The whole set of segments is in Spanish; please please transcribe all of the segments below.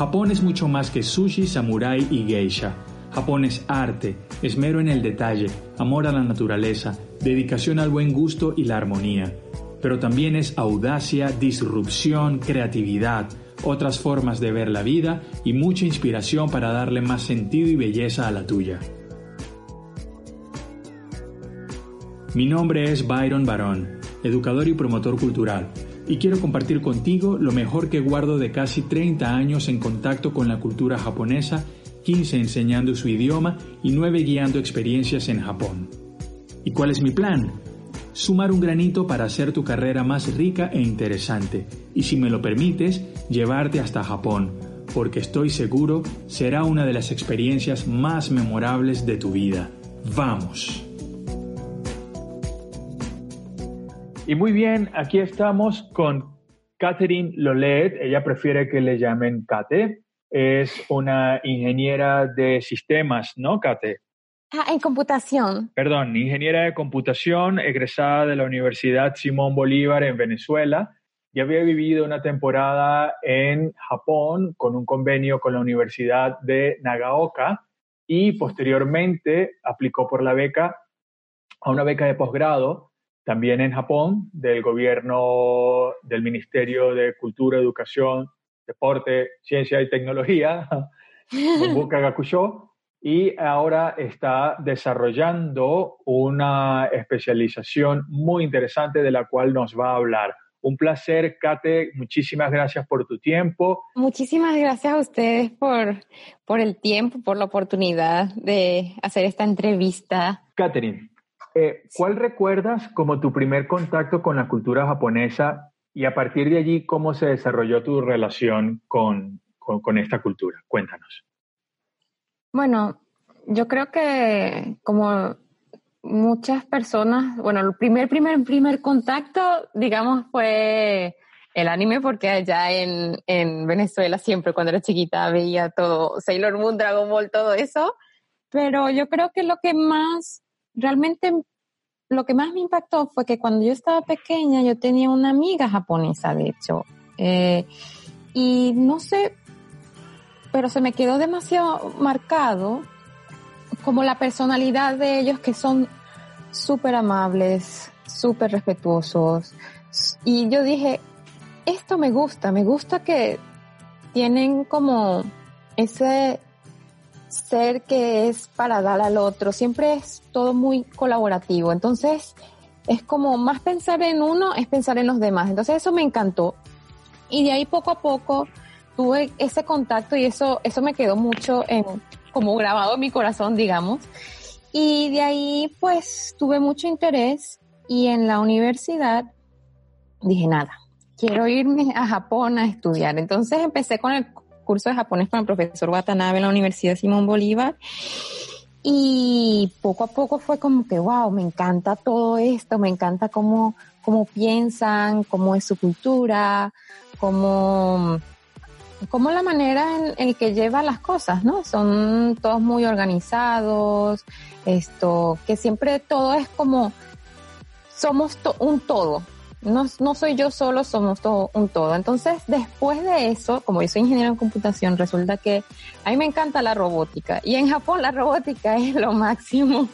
Japón es mucho más que sushi, samurai y geisha. Japón es arte, esmero en el detalle, amor a la naturaleza, dedicación al buen gusto y la armonía. Pero también es audacia, disrupción, creatividad, otras formas de ver la vida y mucha inspiración para darle más sentido y belleza a la tuya. Mi nombre es Byron Barón, educador y promotor cultural, y quiero compartir contigo lo mejor que guardo de casi 30 años en contacto con la cultura japonesa, 15 enseñando su idioma y 9 guiando experiencias en Japón. ¿Y cuál es mi plan? Sumar un granito para hacer tu carrera más rica e interesante, y si me lo permites, llevarte hasta Japón, porque estoy seguro será una de las experiencias más memorables de tu vida. ¡Vamos! Y muy bien, aquí estamos con Catherine Lolet. Ella prefiere que le llamen Kate. Es una ingeniera de sistemas, ¿no, Kate? Ah, en computación. Perdón, ingeniera de computación, egresada de la Universidad Simón Bolívar en Venezuela. Y había vivido una temporada en Japón con un convenio con la Universidad de Nagaoka y posteriormente aplicó por la beca a una beca de posgrado también en Japón, del gobierno del Ministerio de Cultura, Educación, Deporte, Ciencia y Tecnología, Buka Gakusho, y ahora está desarrollando una especialización muy interesante de la cual nos va a hablar. Un placer, Kate. Muchísimas gracias por tu tiempo. Muchísimas gracias a ustedes por, por el tiempo, por la oportunidad de hacer esta entrevista. Catherine, eh, ¿Cuál recuerdas como tu primer contacto con la cultura japonesa y a partir de allí cómo se desarrolló tu relación con, con, esta cultura? Cuéntanos. Bueno, yo creo que como muchas personas, bueno, el primer, primer, primer contacto, digamos, fue el anime, porque allá en, en, Venezuela siempre cuando era chiquita veía todo, Sailor Moon, Dragon Ball, todo eso, pero yo creo que lo que más realmente lo que más me impactó fue que cuando yo estaba pequeña yo tenía una amiga japonesa, de hecho, eh, y no sé, pero se me quedó demasiado marcado como la personalidad de ellos que son súper amables, súper respetuosos. Y yo dije, esto me gusta, me gusta que tienen como ese ser que es para dar al otro, siempre es todo muy colaborativo. Entonces, es como más pensar en uno es pensar en los demás. Entonces, eso me encantó. Y de ahí poco a poco tuve ese contacto y eso, eso me quedó mucho en, como grabado en mi corazón, digamos. Y de ahí, pues, tuve mucho interés y en la universidad dije, nada, quiero irme a Japón a estudiar. Entonces empecé con el curso de japonés con el profesor Watanabe en la Universidad Simón Bolívar. Y poco a poco fue como que, wow, me encanta todo esto, me encanta cómo, cómo piensan, cómo es su cultura, cómo, cómo la manera en, en que lleva las cosas, ¿no? Son todos muy organizados, esto, que siempre todo es como, somos un todo, no, no soy yo solo, somos todo un todo. Entonces, después de eso, como yo soy ingeniero en computación, resulta que a mí me encanta la robótica y en Japón la robótica es lo máximo.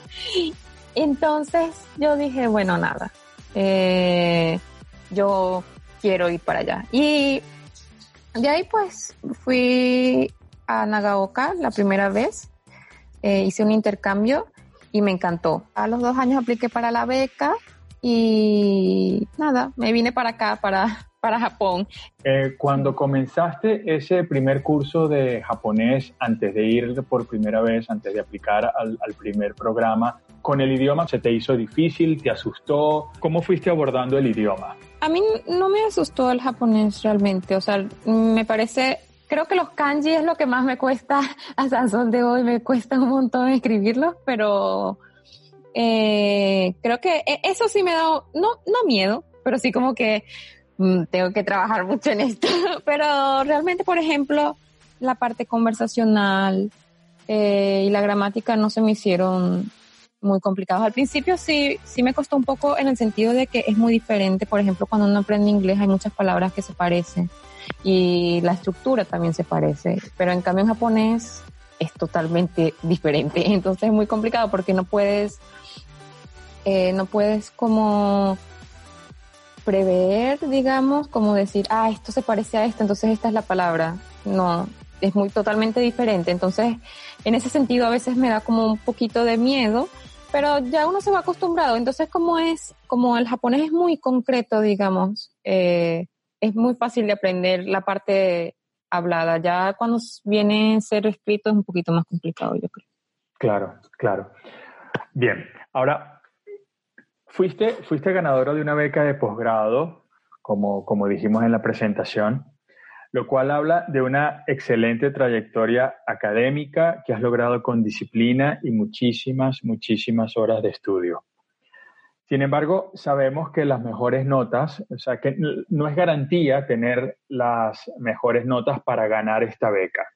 Entonces, yo dije, bueno, nada, eh, yo quiero ir para allá. Y de ahí pues fui a Nagaoka la primera vez, eh, hice un intercambio y me encantó. A los dos años apliqué para la beca y nada, me vine para acá, para, para Japón. Eh, cuando comenzaste ese primer curso de japonés, antes de ir por primera vez, antes de aplicar al, al primer programa, ¿con el idioma se te hizo difícil? ¿Te asustó? ¿Cómo fuiste abordando el idioma? A mí no me asustó el japonés realmente, o sea, me parece creo que los kanji es lo que más me cuesta hasta el sol de hoy, me cuesta un montón escribirlos, pero eh, creo que e, eso sí me da, no, no miedo, pero sí como que mm, tengo que trabajar mucho en esto. pero realmente, por ejemplo, la parte conversacional eh, y la gramática no se me hicieron muy complicados. Al principio sí, sí me costó un poco en el sentido de que es muy diferente. Por ejemplo, cuando uno aprende inglés hay muchas palabras que se parecen. y la estructura también se parece, pero en cambio en japonés es totalmente diferente, entonces es muy complicado porque no puedes, eh, no puedes como prever, digamos, como decir, ah, esto se parece a esto, entonces esta es la palabra. No, es muy totalmente diferente. Entonces, en ese sentido, a veces me da como un poquito de miedo, pero ya uno se va acostumbrado. Entonces, como es, como el japonés es muy concreto, digamos, eh, es muy fácil de aprender la parte hablada. Ya cuando viene a ser escrito es un poquito más complicado, yo creo. Claro, claro. Bien, ahora, fuiste, fuiste ganadora de una beca de posgrado, como, como dijimos en la presentación lo cual habla de una excelente trayectoria académica que has logrado con disciplina y muchísimas, muchísimas horas de estudio. Sin embargo, sabemos que las mejores notas, o sea, que no es garantía tener las mejores notas para ganar esta beca.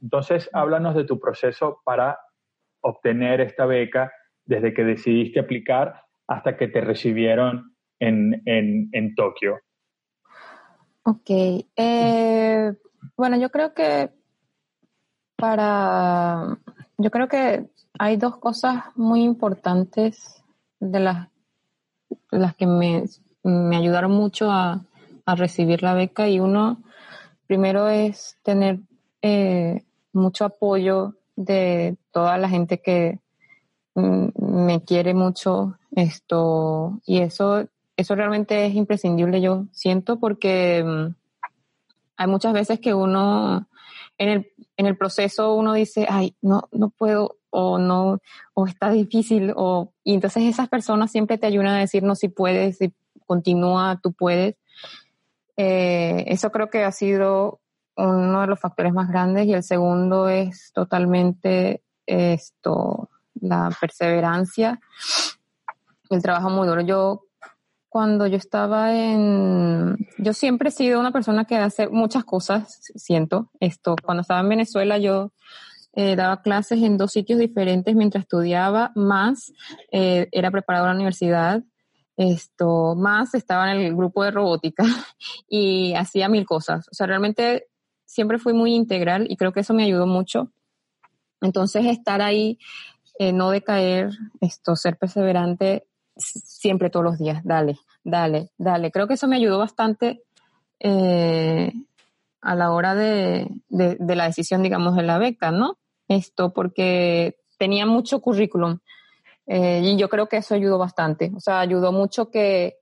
Entonces, háblanos de tu proceso para obtener esta beca desde que decidiste aplicar hasta que te recibieron en, en, en Tokio. Ok. Eh, bueno, yo creo que para. Yo creo que hay dos cosas muy importantes de las, las que me, me ayudaron mucho a, a, recibir la beca. Y uno, primero es tener eh, mucho apoyo de toda la gente que mm, me quiere mucho esto y eso eso realmente es imprescindible, yo siento, porque mm, hay muchas veces que uno, en el, en el proceso uno dice, ay, no, no puedo, o no, o está difícil, o, y entonces esas personas siempre te ayudan a decir, no, si puedes, si continúa, tú puedes. Eh, eso creo que ha sido uno de los factores más grandes y el segundo es totalmente esto, la perseverancia, el trabajo muy duro. Yo cuando yo estaba en, yo siempre he sido una persona que hace muchas cosas, siento esto. Cuando estaba en Venezuela yo eh, daba clases en dos sitios diferentes mientras estudiaba, más eh, era preparadora en la universidad, esto, más estaba en el grupo de robótica y hacía mil cosas. O sea, realmente siempre fui muy integral y creo que eso me ayudó mucho. Entonces, estar ahí, eh, no decaer, esto, ser perseverante, siempre todos los días, dale, dale, dale. Creo que eso me ayudó bastante eh, a la hora de, la decisión, digamos, de la beca, ¿no? Esto, porque tenía mucho currículum eh, y yo creo que eso ayudó bastante. O sea, ayudó mucho que,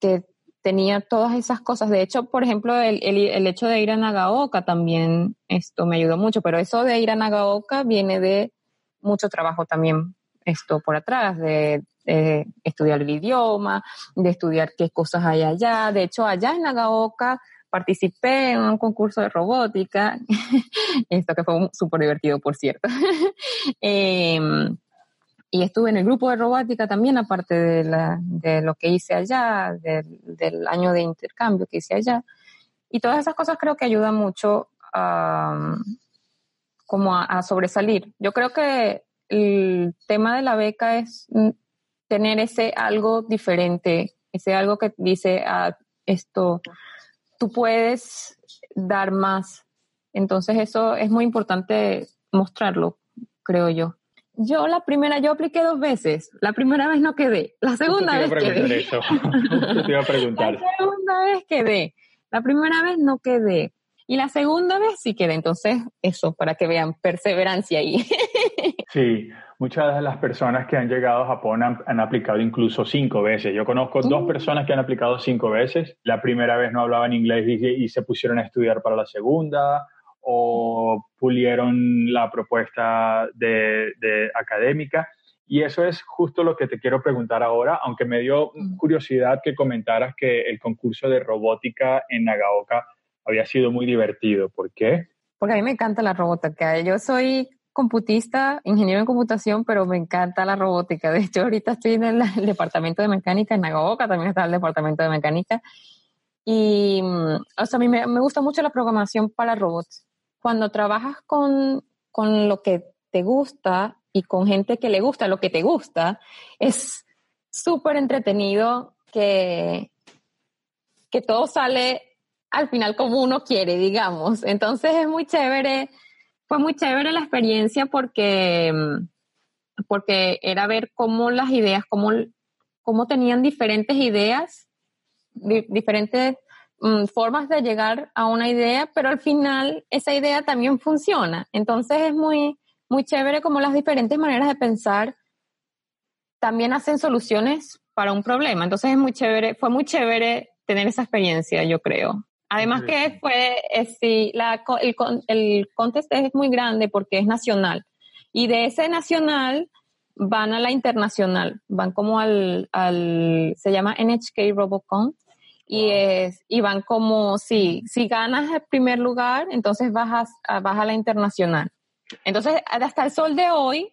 que tenía todas esas cosas. De hecho, por ejemplo, el, el, hecho de ir a Nagaoka también, esto me ayudó mucho, pero eso de ir a Nagaoka viene de mucho trabajo también esto por atrás, de, estudiar el idioma, de estudiar qué cosas hay allá. De hecho, allá en Nagaoka participé en un concurso de robótica, esto que fue súper divertido, por cierto. Em, y estuve en el grupo de robótica también, aparte de, la, lo que hice allá, del año de intercambio que hice allá. Y todas esas cosas creo que ayudan mucho a, como a sobresalir. Yo creo que el tema de la beca es tener ese algo diferente, ese algo que dice a ah, esto, tú puedes dar más. Entonces eso es muy importante mostrarlo, creo yo. Yo la primera, yo apliqué dos veces. La primera vez no quedé. La segunda vez quedé. Eso. te iba a preguntar. La segunda vez quedé. La primera vez no quedé. Y la segunda vez sí quedé. Entonces, eso, para que vean perseverancia ahí. Sí, muchas de las personas que han llegado a Japón han, aplicado incluso cinco veces. Yo conozco dos mm. personas que han aplicado cinco veces. La primera vez no hablaban inglés y, se pusieron a estudiar para la segunda o pulieron la propuesta de, académica. Y eso es justo lo que te quiero preguntar ahora, aunque me dio mm. curiosidad que comentaras que el concurso de robótica en Nagaoka había sido muy divertido. ¿Por qué? Porque a mí me encanta la robótica. Yo soy computista, ingeniero en computación, pero me encanta la robótica. De hecho, ahorita estoy en el, departamento de mecánica, en Nagaoka también está el departamento de mecánica. Y, mm, o sea, a mí me, gusta mucho la programación para robots. Cuando trabajas con, con lo que te gusta y con gente que le gusta lo que te gusta, es súper entretenido que, que todo sale al final como uno quiere, digamos. Entonces es muy chévere, fue muy chévere la experiencia porque, porque era ver cómo las ideas, cómo, cómo tenían diferentes ideas, diferentes mm, formas de llegar a una idea, pero al final esa idea también funciona. Entonces es muy, muy chévere como las diferentes maneras de pensar también hacen soluciones para un problema. Entonces es muy chévere, fue muy chévere tener esa experiencia, yo creo. Además que fue, sí, la, el, el contest es muy grande porque es nacional. Y de ese nacional van a la internacional, van como al, al se llama NHK Robocon y es y van como si si ganas el primer lugar, entonces vas a, vas a la internacional. Entonces, hasta el sol de hoy,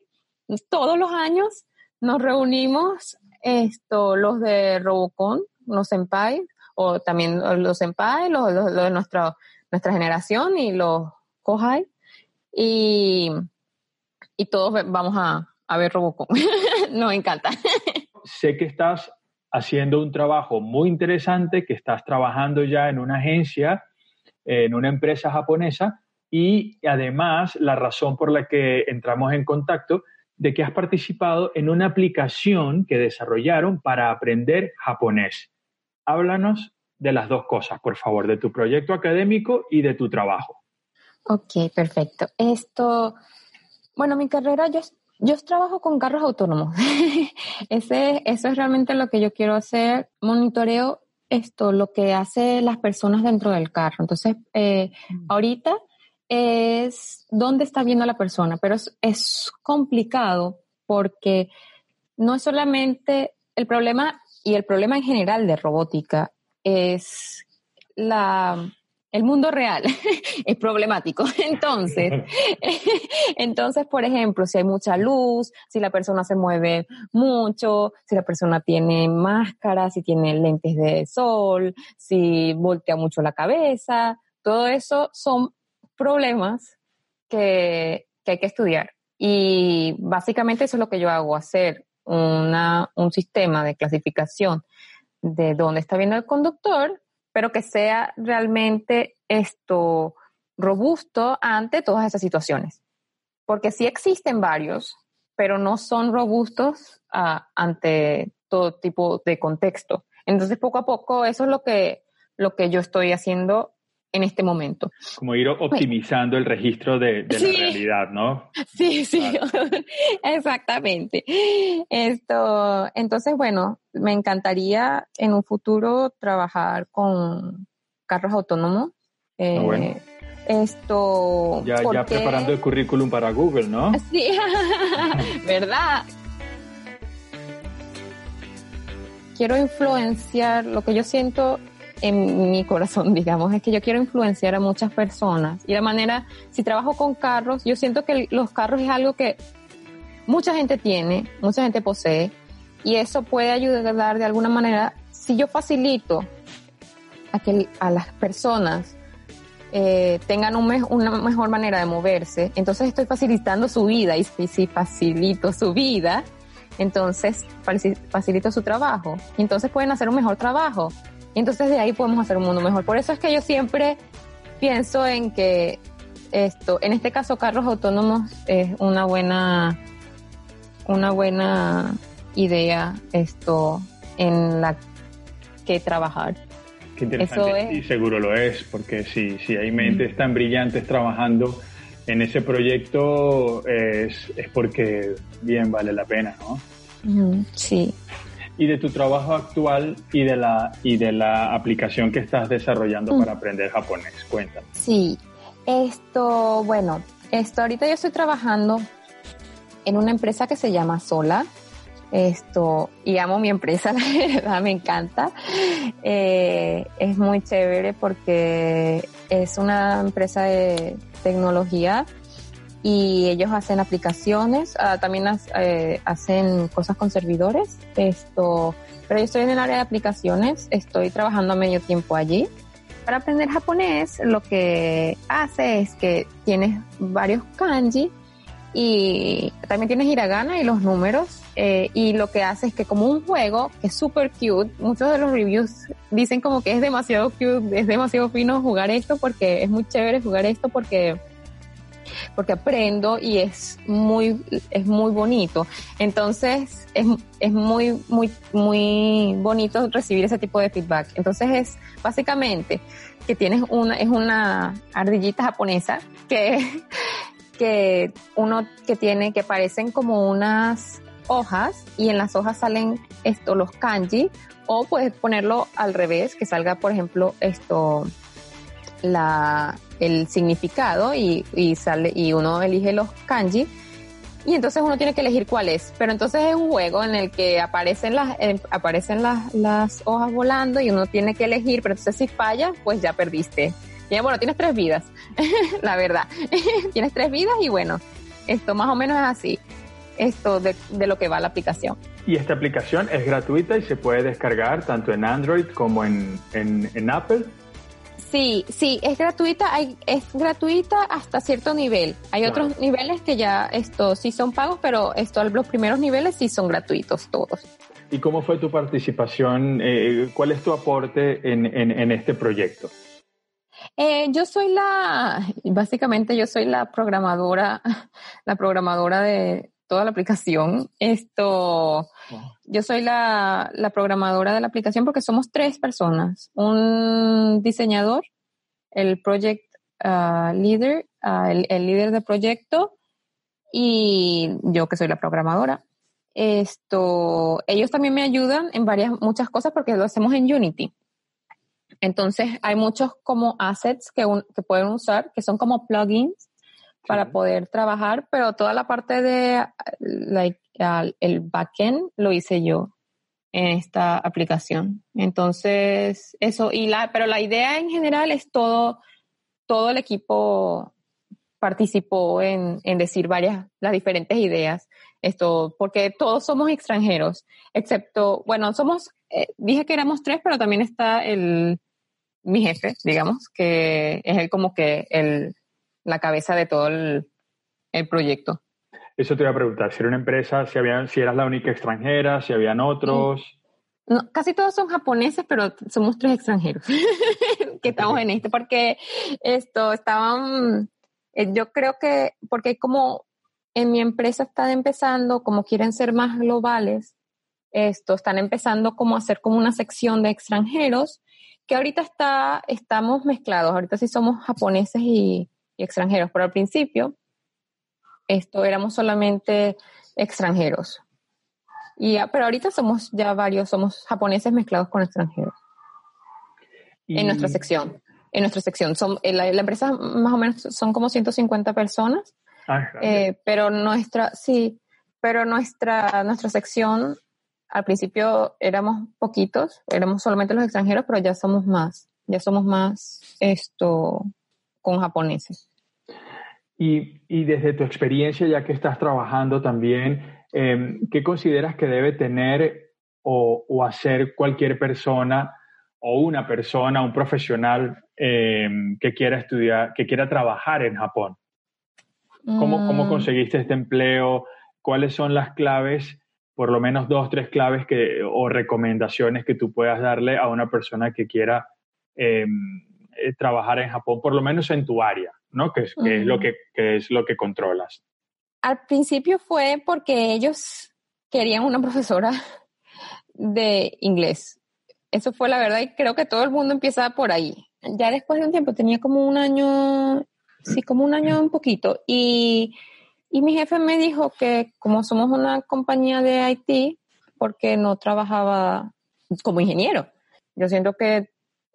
todos los años nos reunimos esto los de Robocon, los senpai o también los senpai, los, los, de nuestra nuestra generación y los kohai y y todos vamos a a ver Robocop. Nos encanta. sé que estás haciendo un trabajo muy interesante, que estás trabajando ya en una agencia, en una empresa japonesa y además la razón por la que entramos en contacto de que has participado en una aplicación que desarrollaron para aprender japonés. Háblanos de las dos cosas, por favor, de tu proyecto académico y de tu trabajo. Ok, perfecto. Esto, bueno, mi carrera, yo yo trabajo con carros autónomos. Ese, eso es realmente lo que yo quiero hacer. Monitoreo esto, lo que hace las personas dentro del carro. Entonces, eh, mm. ahorita es dónde está viendo la persona, pero es, es complicado porque no es solamente el problema y el problema en general de robótica es la el mundo real es problemático. Entonces, entonces, por ejemplo, si hay mucha luz, si la persona se mueve mucho, si la persona tiene máscara, si tiene lentes de sol, si voltea mucho la cabeza, todo eso son problemas que, que hay que estudiar. Y básicamente eso es lo que yo hago, hacer una, un sistema de clasificación de dónde está viendo el conductor pero que sea realmente esto robusto ante todas esas situaciones. Porque sí existen varios, pero no son robustos uh, ante todo tipo de contexto. Entonces, poco a poco, eso es lo que, lo que yo estoy haciendo en este momento. Como ir optimizando el registro de, la realidad, ¿no? Sí, sí, exactamente. Esto, entonces, bueno, me encantaría en un futuro trabajar con carros autónomos. Ah, bueno. Eh, esto. Ya, ya preparando el currículum para Google, ¿no? Sí, ¿verdad? Quiero influenciar lo que yo siento en mi corazón, digamos, es que yo quiero influenciar a muchas personas. Y la manera, si trabajo con carros, yo siento que los carros es algo que mucha gente tiene, mucha gente posee, y eso puede ayudar de alguna manera, si yo facilito a que a las personas eh, tengan una mejor manera de moverse, entonces estoy facilitando su vida, y si facilito su vida, entonces facilito su trabajo, entonces pueden hacer un mejor trabajo entonces de ahí podemos hacer un mundo mejor. Por eso es que yo siempre pienso en que esto, en este caso carros autónomos es una buena, una buena idea esto en la que trabajar. Qué interesante. Y seguro lo es, porque si, si hay mentes tan brillantes trabajando en ese proyecto es, es porque bien vale la pena, ¿no? Sí y de tu trabajo actual y de la, y de la aplicación que estás desarrollando para aprender japonés. Cuéntame. Sí, esto, bueno, esto ahorita yo estoy trabajando en una empresa que se llama Sola. Esto, y amo mi empresa, la verdad, me encanta. Eh, es muy chévere porque es una empresa de tecnología y ellos hacen aplicaciones, ah, también eh, hacen cosas con servidores, esto, pero yo estoy en el área de aplicaciones, estoy trabajando a medio tiempo allí. Para aprender japonés, lo que hace es que tienes varios kanji y también tienes hiragana y los números eh, y lo que hace es que como un juego que es súper cute, muchos de los reviews dicen como que es demasiado cute, es demasiado fino jugar esto porque es muy chévere jugar esto porque porque aprendo y es muy es muy bonito. Entonces es, es muy muy muy bonito recibir ese tipo de feedback. Entonces es básicamente que tienes una es una ardillita japonesa que que uno que tiene, que parecen como unas hojas y en las hojas salen esto, los kanji, o puedes ponerlo al revés, que salga, por ejemplo, esto, la, el significado y, y sale, y uno elige los kanji y entonces uno tiene que elegir cuál es. Pero entonces es un juego en el que aparecen las, aparecen las, las hojas volando y uno tiene que elegir, pero entonces si falla, pues ya perdiste. Y bueno, tienes tres vidas, la verdad. tienes tres vidas y bueno, esto más o menos es así, esto de, lo que va la aplicación. Y esta aplicación es gratuita y se puede descargar tanto en Android como en, en, Apple. Sí, sí, es gratuita, hay, es gratuita hasta cierto nivel. Hay otros niveles que ya esto sí son pagos, pero esto, los primeros niveles sí son gratuitos todos. ¿Y cómo fue tu participación? Eh, ¿Cuál es tu aporte en, en, en este proyecto? Eh, yo soy la, básicamente yo soy la programadora, la programadora de toda la aplicación. Esto, yo soy la, la programadora de la aplicación porque somos tres personas. Un diseñador, el project uh, leader, uh, el, el, líder de proyecto y yo que soy la programadora. Esto, ellos también me ayudan en varias, muchas cosas porque lo hacemos en Unity. Entonces, hay muchos como assets que, que pueden usar, que son como plugins para poder trabajar, pero toda la parte de like, el backend lo hice yo en esta aplicación. Entonces, eso, y la, pero la idea en general es todo, todo el equipo participó en, en decir varias, las diferentes ideas. Esto, porque todos somos extranjeros, excepto, bueno, somos, eh, dije que éramos tres, pero también está el, mi jefe, digamos, que es él como que el, la cabeza de todo el, proyecto. Eso te iba a preguntar, si era una empresa, si, había, si eras la única extranjera, si habían otros. No, casi todos son japoneses, pero somos tres extranjeros que estamos en este, porque esto estaban, eh, yo creo que, porque como en mi empresa están empezando, como quieren ser más globales, esto, están empezando como a hacer como una sección de extranjeros que ahorita está, estamos mezclados, ahorita sí somos japoneses y, extranjeros, pero al principio esto éramos solamente extranjeros. Y, pero ahorita somos ya varios, somos japoneses mezclados con extranjeros. En nuestra sección. En nuestra sección. Son, eh, la, empresa más o menos son como 150 personas. Ah, eh, pero nuestra, sí, pero nuestra, nuestra sección al principio éramos poquitos, éramos solamente los extranjeros, pero ya somos más, ya somos más esto con japoneses. Y, y desde tu experiencia, ya que estás trabajando también, em, ¿qué consideras que debe tener o, o, hacer cualquier persona o una persona, un profesional em, que quiera estudiar, que quiera trabajar en Japón? ¿Cómo, ¿Cómo mm. conseguiste este empleo? ¿Cuáles son las claves por lo menos dos, tres claves que, o recomendaciones que tú puedas darle a una persona que quiera em, eh, trabajar en Japón, por lo menos en tu área, ¿no? Que, es, lo que, es lo que controlas. Al principio fue porque ellos querían una profesora de inglés. Eso fue la verdad y creo que todo el mundo empieza por ahí. Ya después de un tiempo, tenía como un año, sí, como un año un poquito. Y y mi jefe me dijo que como somos una compañía de IT, porque no trabajaba como ingeniero. Yo siento que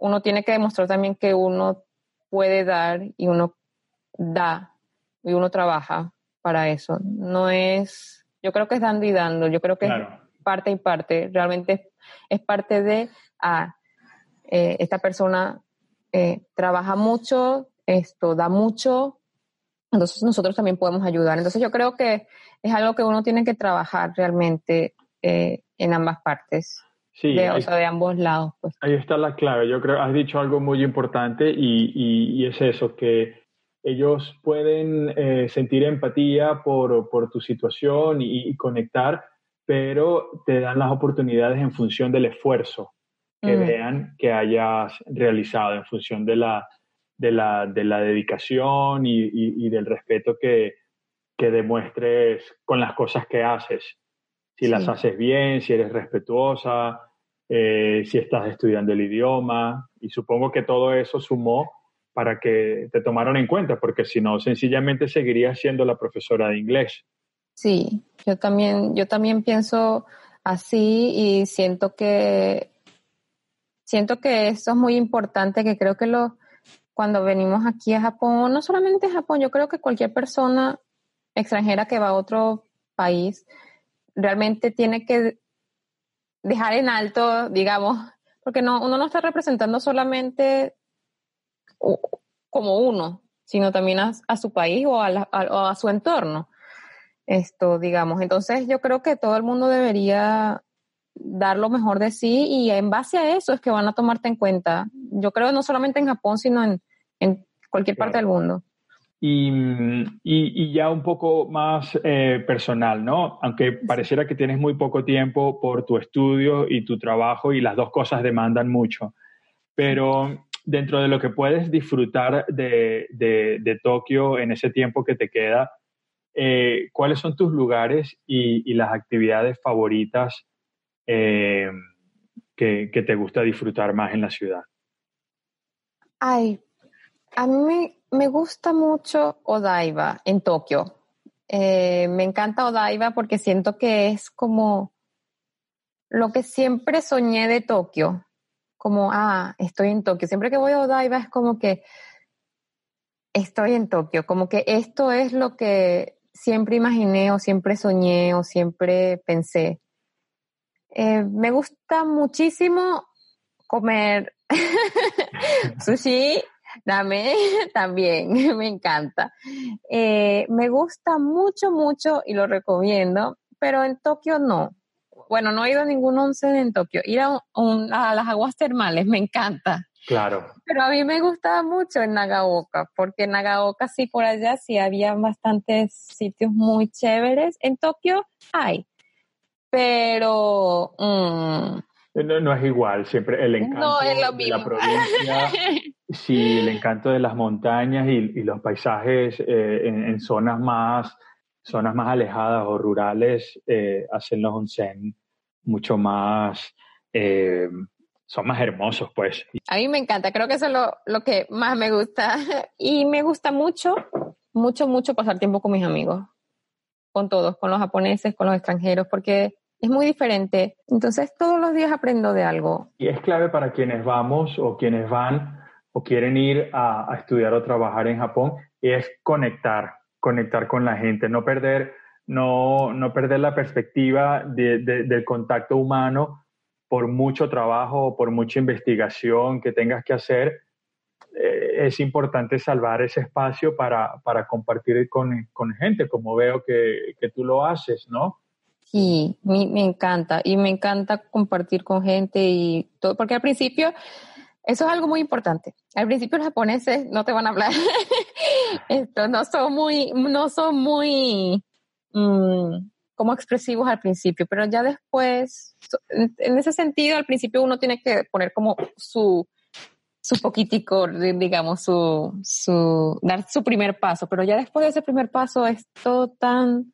uno tiene que demostrar también que uno puede dar y uno da y uno trabaja para eso. No es, yo creo que es dando y dando, yo creo que es parte y parte, realmente es, parte de, ah, eh, esta persona eh, trabaja mucho, esto da mucho, entonces nosotros también podemos ayudar. Entonces yo creo que es algo que uno tiene que trabajar realmente eh, en ambas partes. Sí, de, o sea, de ambos lados. Pues. Ahí está la clave. Yo creo, has dicho algo muy importante y, y, es eso, que ellos pueden eh, sentir empatía por, tu situación y, conectar, pero te dan las oportunidades en función del esfuerzo que mm. vean que hayas realizado, en función de la, de la, dedicación y, del respeto que, demuestres con las cosas que haces. Si las haces bien, si eres respetuosa, eh, si estás estudiando el idioma. Y supongo que todo eso sumó para que te tomaran en cuenta, porque si no, sencillamente seguirías siendo la profesora de inglés. Sí, yo también, yo también pienso así y siento que siento que eso es muy importante, que creo que lo, cuando venimos aquí a Japón, no solamente a Japón, yo creo que cualquier persona extranjera que va a otro país realmente tiene que dejar en alto, digamos, porque no, uno no está representando solamente como uno, sino también a, su país o a, su entorno. Esto, digamos. Entonces, yo creo que todo el mundo debería dar lo mejor de sí y en base a eso es que van a tomarte en cuenta. Yo creo no solamente en Japón, sino en, cualquier parte del mundo. Y, ya un poco más eh, personal, ¿no? Aunque pareciera que tienes muy poco tiempo por tu estudio y tu trabajo y las dos cosas demandan mucho. Pero dentro de lo que puedes disfrutar de, Tokio en ese tiempo que te queda, eh, ¿cuáles son tus lugares y, las actividades favoritas eh, que, te gusta disfrutar más en la ciudad? Ay, a mí me, gusta mucho Odaiba en Tokio. Eh, me encanta Odaiba porque siento que es como lo que siempre soñé de Tokio como, ah, estoy en Tokio. Siempre que voy a Odaiba es como que estoy en Tokio, como que esto es lo que siempre imaginé o siempre soñé o siempre pensé. Eh, me gusta muchísimo comer sushi, dame también, me encanta. Eh, me gusta mucho, mucho y lo recomiendo, pero en Tokio no bueno, no he ido a ningún onsen en Tokio. Ir a, las aguas termales me encanta. Claro. Pero a mí me gustaba mucho en Nagaoka, porque en Nagaoka sí por allá sí había bastantes sitios muy chéveres. En Tokio hay, pero... Mm, no, es igual, siempre el encanto de la provincia, sí, el encanto de las montañas y, los paisajes eh, en, zonas más zonas más alejadas o rurales eh, hacen los onsen mucho más, eh, son más hermosos, pues. A mí me encanta, creo que eso es lo, que más me gusta. Y me gusta mucho, mucho, mucho pasar tiempo con mis amigos, con todos, con los japoneses, con los extranjeros, porque es muy diferente. Entonces todos los días aprendo de algo. Y es clave para quienes vamos o quienes van o quieren ir a, estudiar o trabajar en Japón, es conectar, conectar con la gente, no perder, no, no perder la perspectiva del contacto humano por mucho trabajo o por mucha investigación que tengas que hacer. Eh, es importante salvar ese espacio para, para compartir con, con, gente, como veo que, que, tú lo haces, ¿no? Sí, me, me encanta y me encanta compartir con gente y todo, porque al principio eso es algo muy importante. Al principio los japoneses no te van a hablar. Esto, no son muy, no son muy mm, como expresivos al principio, pero ya después, en ese sentido, al principio uno tiene que poner como su, su poquitico, digamos, su, su, dar su primer paso, pero ya después de ese primer paso es todo tan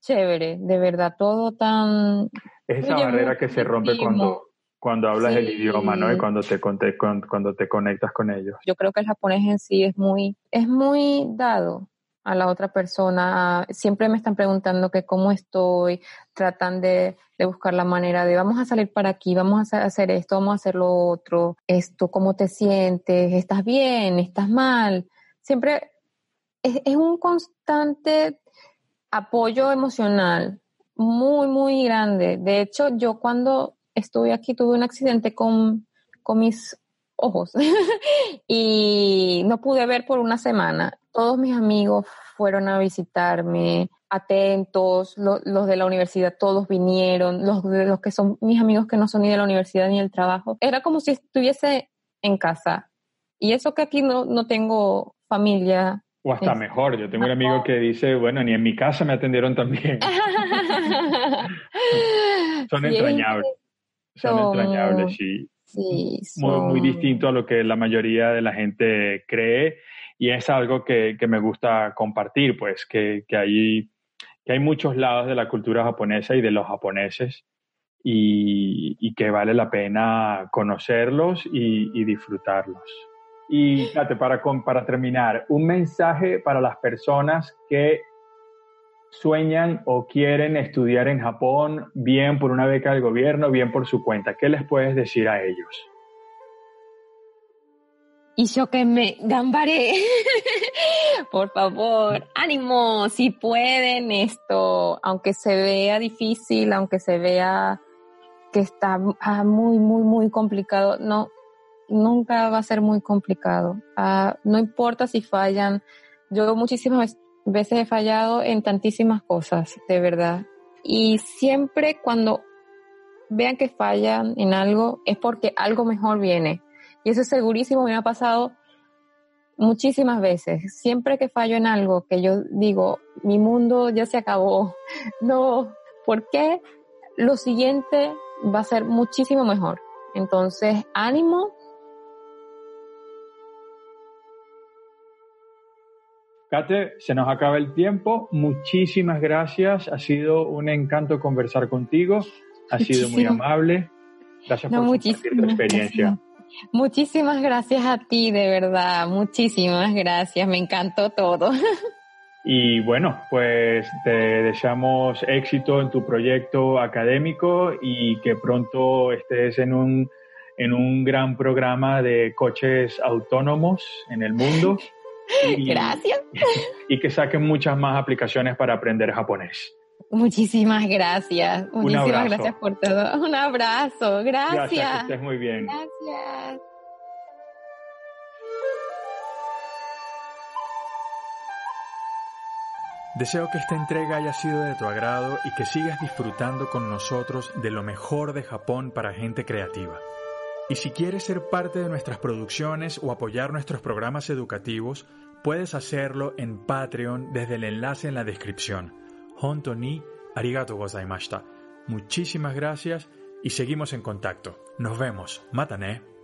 chévere, de verdad, todo tan... Es esa barrera que se rompe cuando, cuando hablas el idioma, ¿no? Y cuando te, cuando te conectas con ellos. Yo creo que el japonés en sí es muy, es muy dado a la otra persona. Siempre me están preguntando que cómo estoy, tratan de, de, buscar la manera de vamos a salir para aquí, vamos a hacer esto, vamos a hacer lo otro, esto, cómo te sientes, estás bien, estás mal. Siempre es, es un constante apoyo emocional muy, muy grande. De hecho, yo cuando estuve aquí, tuve un accidente con, con mis ojos y no pude ver por una semana. Todos mis amigos fueron a visitarme, atentos, los de la universidad, todos vinieron, los de los que son mis amigos que no son ni de la universidad ni del trabajo. Era como si estuviese en casa. Y eso que aquí no, no tengo familia O hasta mejor. Yo tengo un amigo que dice, bueno, ni en mi casa me atendieron tan bien. son entrañables. Son, entrañables, sí. Sí, muy, muy distinto a lo que la mayoría de la gente cree y es algo que, que me gusta compartir, pues que, que, hay, que hay muchos lados de la cultura japonesa y de los japoneses y, y que vale la pena conocerlos y, y disfrutarlos. Y para, para terminar, un mensaje para las personas que sueñan o quieren estudiar en Japón, bien por una beca del gobierno, bien por su cuenta. ¿Qué les puedes decir a ellos? Y yo que me gambaré. por favor, ánimo, si pueden esto, aunque se vea difícil, aunque se vea que está ah, muy, muy, muy complicado, no, nunca va a ser muy complicado. Ah, no importa si fallan. Yo muchísimas veces he fallado en tantísimas cosas, de verdad. Y siempre cuando vean que fallan en algo es porque algo mejor viene. Y eso es segurísimo, me ha pasado muchísimas veces. Siempre que fallo en algo, que yo digo, mi mundo ya se acabó. No, ¿por qué? Lo siguiente va a ser muchísimo mejor. Entonces, ánimo, Kate, se nos acaba el tiempo. Muchísimas gracias. Ha sido un encanto conversar contigo. Ha sido muy amable. Gracias por compartir tu experiencia. Muchísimas gracias a ti, de verdad. Muchísimas gracias. Me encantó todo. Y bueno, pues te deseamos éxito en tu proyecto académico y que pronto estés en un, en un gran programa de coches autónomos en el mundo. gracias. Y que saquen muchas más aplicaciones para aprender japonés. Muchísimas gracias. Muchísimas gracias por todo. Un abrazo. Gracias. Gracias, que estés muy bien. Gracias. Deseo que esta entrega haya sido de tu agrado y que sigas disfrutando con nosotros de lo mejor de Japón para gente creativa. Y si quieres ser parte de nuestras producciones o apoyar nuestros programas educativos, puedes hacerlo en Patreon desde el enlace en la descripción. Honto ni arigato gozaimashita. Muchísimas gracias y seguimos en contacto. Nos vemos. Matane.